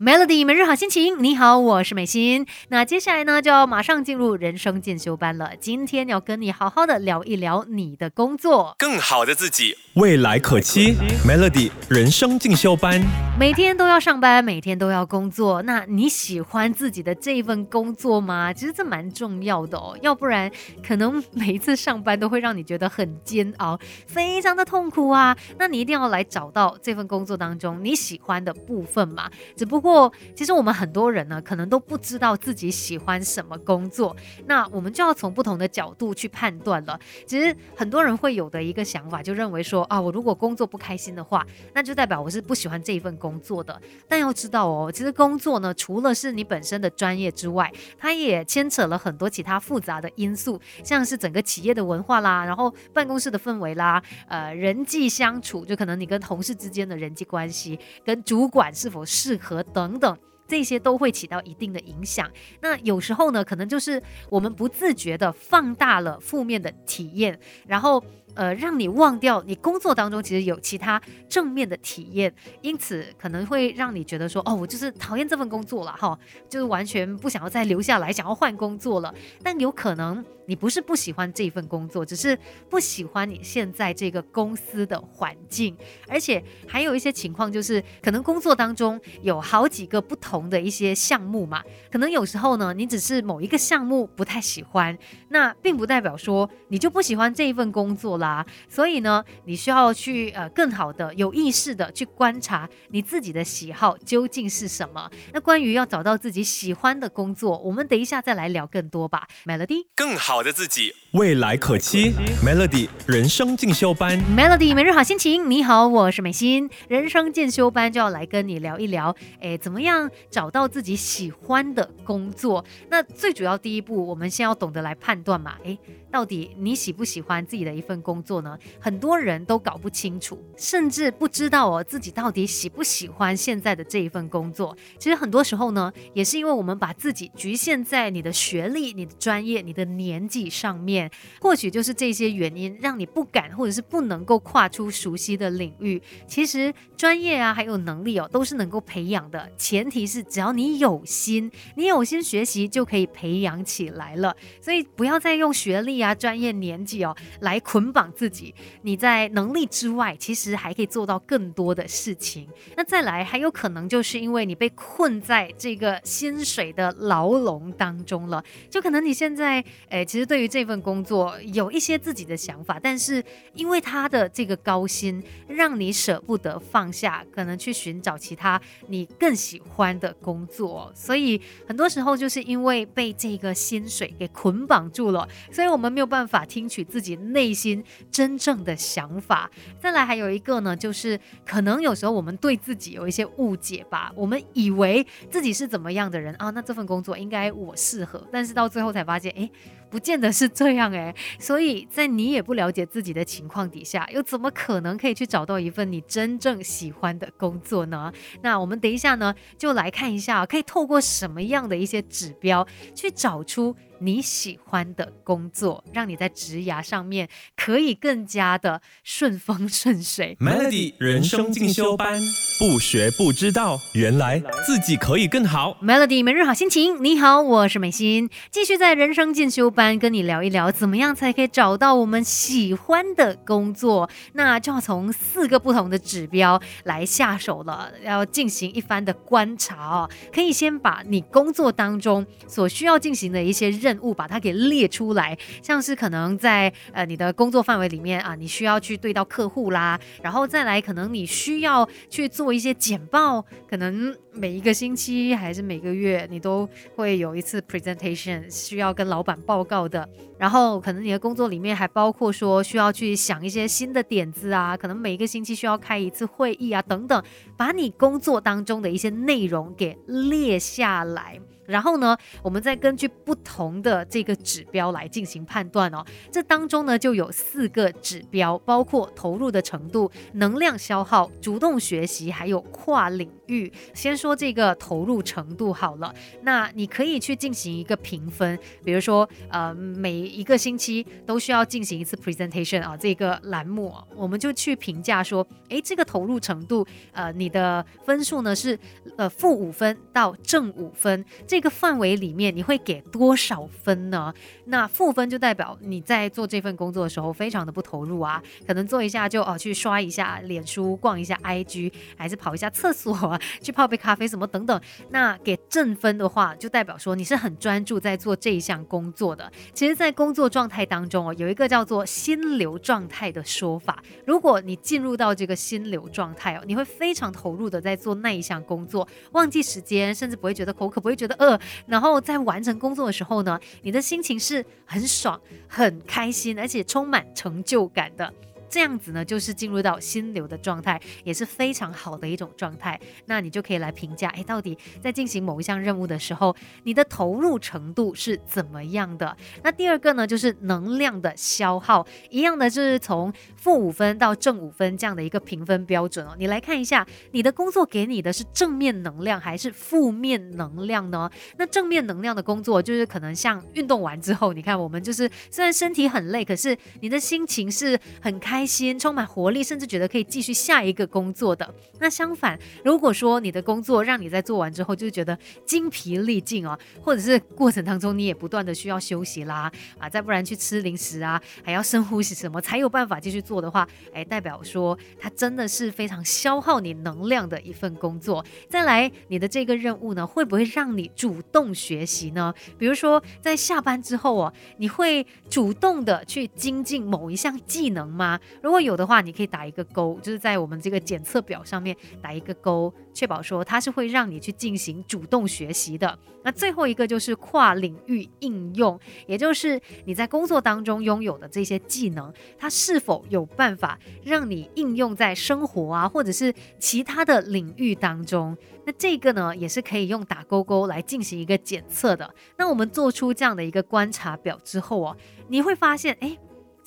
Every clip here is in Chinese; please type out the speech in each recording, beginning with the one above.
Melody 每日好心情，你好，我是美心。那接下来呢，就要马上进入人生进修班了。今天要跟你好好的聊一聊你的工作，更好的自己，未来可期。Melody 人生进修班，每天都要上班，每天都要工作。那你喜欢自己的这一份工作吗？其实这蛮重要的哦，要不然可能每一次上班都会让你觉得很煎熬，非常的痛苦啊。那你一定要来找到这份工作当中你喜欢的部分嘛。只不过。过，其实我们很多人呢，可能都不知道自己喜欢什么工作，那我们就要从不同的角度去判断了。其实很多人会有的一个想法，就认为说啊，我如果工作不开心的话，那就代表我是不喜欢这一份工作的。但要知道哦，其实工作呢，除了是你本身的专业之外，它也牵扯了很多其他复杂的因素，像是整个企业的文化啦，然后办公室的氛围啦，呃，人际相处，就可能你跟同事之间的人际关系，跟主管是否适合。等等等。这些都会起到一定的影响。那有时候呢，可能就是我们不自觉的放大了负面的体验，然后。呃，让你忘掉你工作当中其实有其他正面的体验，因此可能会让你觉得说，哦，我就是讨厌这份工作了哈，就是完全不想要再留下来，想要换工作了。但有可能你不是不喜欢这份工作，只是不喜欢你现在这个公司的环境，而且还有一些情况就是，可能工作当中有好几个不同的一些项目嘛，可能有时候呢，你只是某一个项目不太喜欢，那并不代表说你就不喜欢这一份工作了。啊，所以呢，你需要去呃更好的有意识的去观察你自己的喜好究竟是什么。那关于要找到自己喜欢的工作，我们等一下再来聊更多吧。Melody，更好的自己，未来可期。Melody 人生进修班，Melody 每日好心情。你好，我是美心。人生进修班就要来跟你聊一聊，哎，怎么样找到自己喜欢的工作？那最主要第一步，我们先要懂得来判断嘛，哎。到底你喜不喜欢自己的一份工作呢？很多人都搞不清楚，甚至不知道哦自己到底喜不喜欢现在的这一份工作。其实很多时候呢，也是因为我们把自己局限在你的学历、你的专业、你的年纪上面，或许就是这些原因让你不敢或者是不能够跨出熟悉的领域。其实专业啊，还有能力哦，都是能够培养的，前提是只要你有心，你有心学习就可以培养起来了。所以不要再用学历。啊，专业年纪哦，来捆绑自己。你在能力之外，其实还可以做到更多的事情。那再来，还有可能就是因为你被困在这个薪水的牢笼当中了。就可能你现在，诶，其实对于这份工作有一些自己的想法，但是因为他的这个高薪，让你舍不得放下，可能去寻找其他你更喜欢的的工作。所以很多时候就是因为被这个薪水给捆绑住了，所以我们。没有办法听取自己内心真正的想法。再来，还有一个呢，就是可能有时候我们对自己有一些误解吧。我们以为自己是怎么样的人啊？那这份工作应该我适合，但是到最后才发现，哎。不见得是这样诶，所以在你也不了解自己的情况底下，又怎么可能可以去找到一份你真正喜欢的工作呢？那我们等一下呢，就来看一下，可以透过什么样的一些指标去找出你喜欢的工作，让你在职涯上面可以更加的顺风顺水。Melody 人生进修班，不学不知道，原来自己可以更好。Melody 每日好心情，你好，我是美心，继续在人生进修。班跟你聊一聊，怎么样才可以找到我们喜欢的工作？那就要从四个不同的指标来下手了，要进行一番的观察哦。可以先把你工作当中所需要进行的一些任任务，把它给列出来，像是可能在呃你的工作范围里面啊，你需要去对到客户啦，然后再来可能你需要去做一些简报，可能每一个星期还是每个月你都会有一次 presentation，需要跟老板报。告的，然后可能你的工作里面还包括说需要去想一些新的点子啊，可能每一个星期需要开一次会议啊，等等，把你工作当中的一些内容给列下来。然后呢，我们再根据不同的这个指标来进行判断哦。这当中呢就有四个指标，包括投入的程度、能量消耗、主动学习，还有跨领域。先说这个投入程度好了，那你可以去进行一个评分，比如说呃每一个星期都需要进行一次 presentation 啊，这个栏目我们就去评价说，诶，这个投入程度，呃，你的分数呢是呃负五分到正五分这这个范围里面，你会给多少分呢？那负分就代表你在做这份工作的时候非常的不投入啊，可能做一下就哦去刷一下脸书，逛一下 IG，还是跑一下厕所，去泡杯咖啡什么等等。那给正分的话，就代表说你是很专注在做这一项工作的。其实，在工作状态当中哦，有一个叫做心流状态的说法。如果你进入到这个心流状态哦，你会非常投入的在做那一项工作，忘记时间，甚至不会觉得口渴，不会觉得饿。然后在完成工作的时候呢，你的心情是很爽、很开心，而且充满成就感的。这样子呢，就是进入到心流的状态，也是非常好的一种状态。那你就可以来评价，哎，到底在进行某一项任务的时候，你的投入程度是怎么样的？那第二个呢，就是能量的消耗，一样的就是从负五分到正五分这样的一个评分标准哦。你来看一下，你的工作给你的是正面能量还是负面能量呢？那正面能量的工作，就是可能像运动完之后，你看我们就是虽然身体很累，可是你的心情是很开。心，充满活力，甚至觉得可以继续下一个工作的。那相反，如果说你的工作让你在做完之后就觉得精疲力尽啊，或者是过程当中你也不断的需要休息啦，啊，再不然去吃零食啊，还要深呼吸什么才有办法继续做的话，哎，代表说它真的是非常消耗你能量的一份工作。再来，你的这个任务呢，会不会让你主动学习呢？比如说在下班之后哦，你会主动的去精进某一项技能吗？如果有的话，你可以打一个勾，就是在我们这个检测表上面打一个勾，确保说它是会让你去进行主动学习的。那最后一个就是跨领域应用，也就是你在工作当中拥有的这些技能，它是否有办法让你应用在生活啊，或者是其他的领域当中？那这个呢，也是可以用打勾勾来进行一个检测的。那我们做出这样的一个观察表之后哦，你会发现，哎。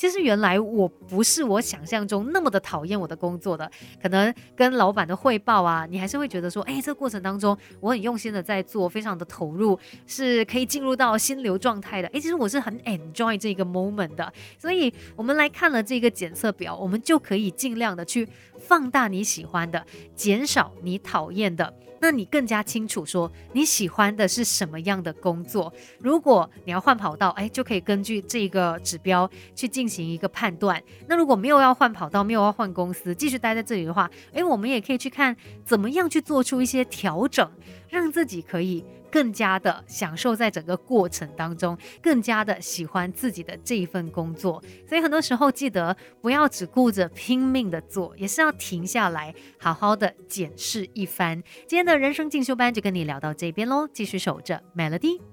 其实原来我不是我想象中那么的讨厌我的工作的，可能跟老板的汇报啊，你还是会觉得说，哎，这个过程当中我很用心的在做，非常的投入，是可以进入到心流状态的。哎，其实我是很 enjoy 这个 moment 的。所以我们来看了这个检测表，我们就可以尽量的去放大你喜欢的，减少你讨厌的。那你更加清楚说你喜欢的是什么样的工作。如果你要换跑道，哎，就可以根据这个指标去进行一个判断。那如果没有要换跑道，没有要换公司，继续待在这里的话，哎，我们也可以去看怎么样去做出一些调整，让自己可以。更加的享受在整个过程当中，更加的喜欢自己的这一份工作，所以很多时候记得不要只顾着拼命的做，也是要停下来，好好的检视一番。今天的人生进修班就跟你聊到这边喽，继续守着 Melody。